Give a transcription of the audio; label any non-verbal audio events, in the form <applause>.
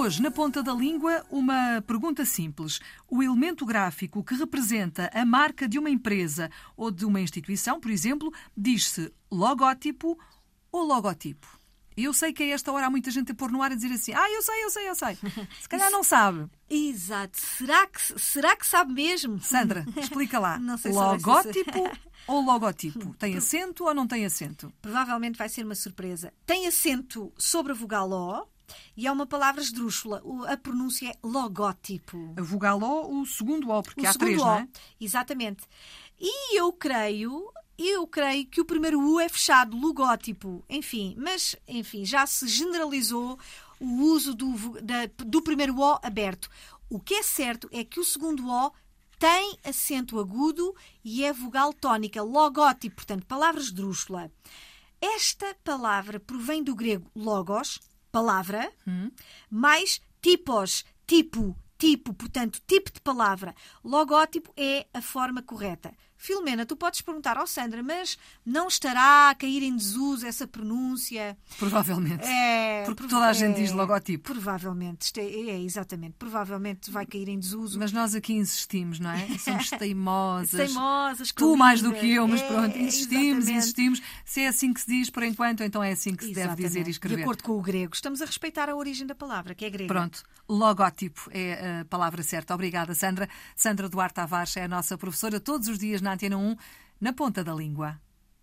Hoje, na ponta da língua, uma pergunta simples. O elemento gráfico que representa a marca de uma empresa ou de uma instituição, por exemplo, diz-se logótipo ou logotipo? Eu sei que a esta hora há muita gente a pôr no ar a dizer assim: Ah, eu sei, eu sei, eu sei. Se calhar <laughs> não sabe. Exato. Será que, será que sabe mesmo? Sandra, explica lá. <laughs> Não sei se Logótipo ou logotipo? <laughs> Tem acento ou não tem acento? Provavelmente vai ser uma surpresa. Tem acento sobre a vogal O e é uma palavra esdrúxula. A pronúncia é logótipo. A vogal O, o segundo O, porque O há três, O. não é? Exatamente. E eu creio, eu creio que o primeiro U é fechado, logótipo. Enfim, mas enfim, já se generalizou o uso do, da- do primeiro O aberto. O que é certo é que o segundo O tem acento agudo e é vogal tónica, logótipo, portanto, palavra esdrúxula. Esta palavra provém do grego logos, palavra, mais tipos, tipo, tipo, portanto, tipo de palavra. Logótipo é a forma correta. Filomena, tu podes perguntar ao Sandra, mas não estará a cair em desuso essa pronúncia? Provavelmente. É, Porque toda a gente é, diz logótipo. Provavelmente, é, exatamente, provavelmente vai cair em desuso. Mas nós aqui insistimos, não é? <laughs> Somos teimosas. Teimosas, Tu mais do que eu, mas É, pronto, insistimos, exatamente. insistimos. Se é assim que se diz por enquanto, então é assim que se deve Exatamente. dizer e escrever. De acordo com o grego. Estamos a respeitar a origem da palavra, que é grega. Pronto, logótipo é a palavra certa. Obrigada, Sandra. Sandra Duarte Tavares é a nossa professora todos os dias na Antena 1, na ponta da língua.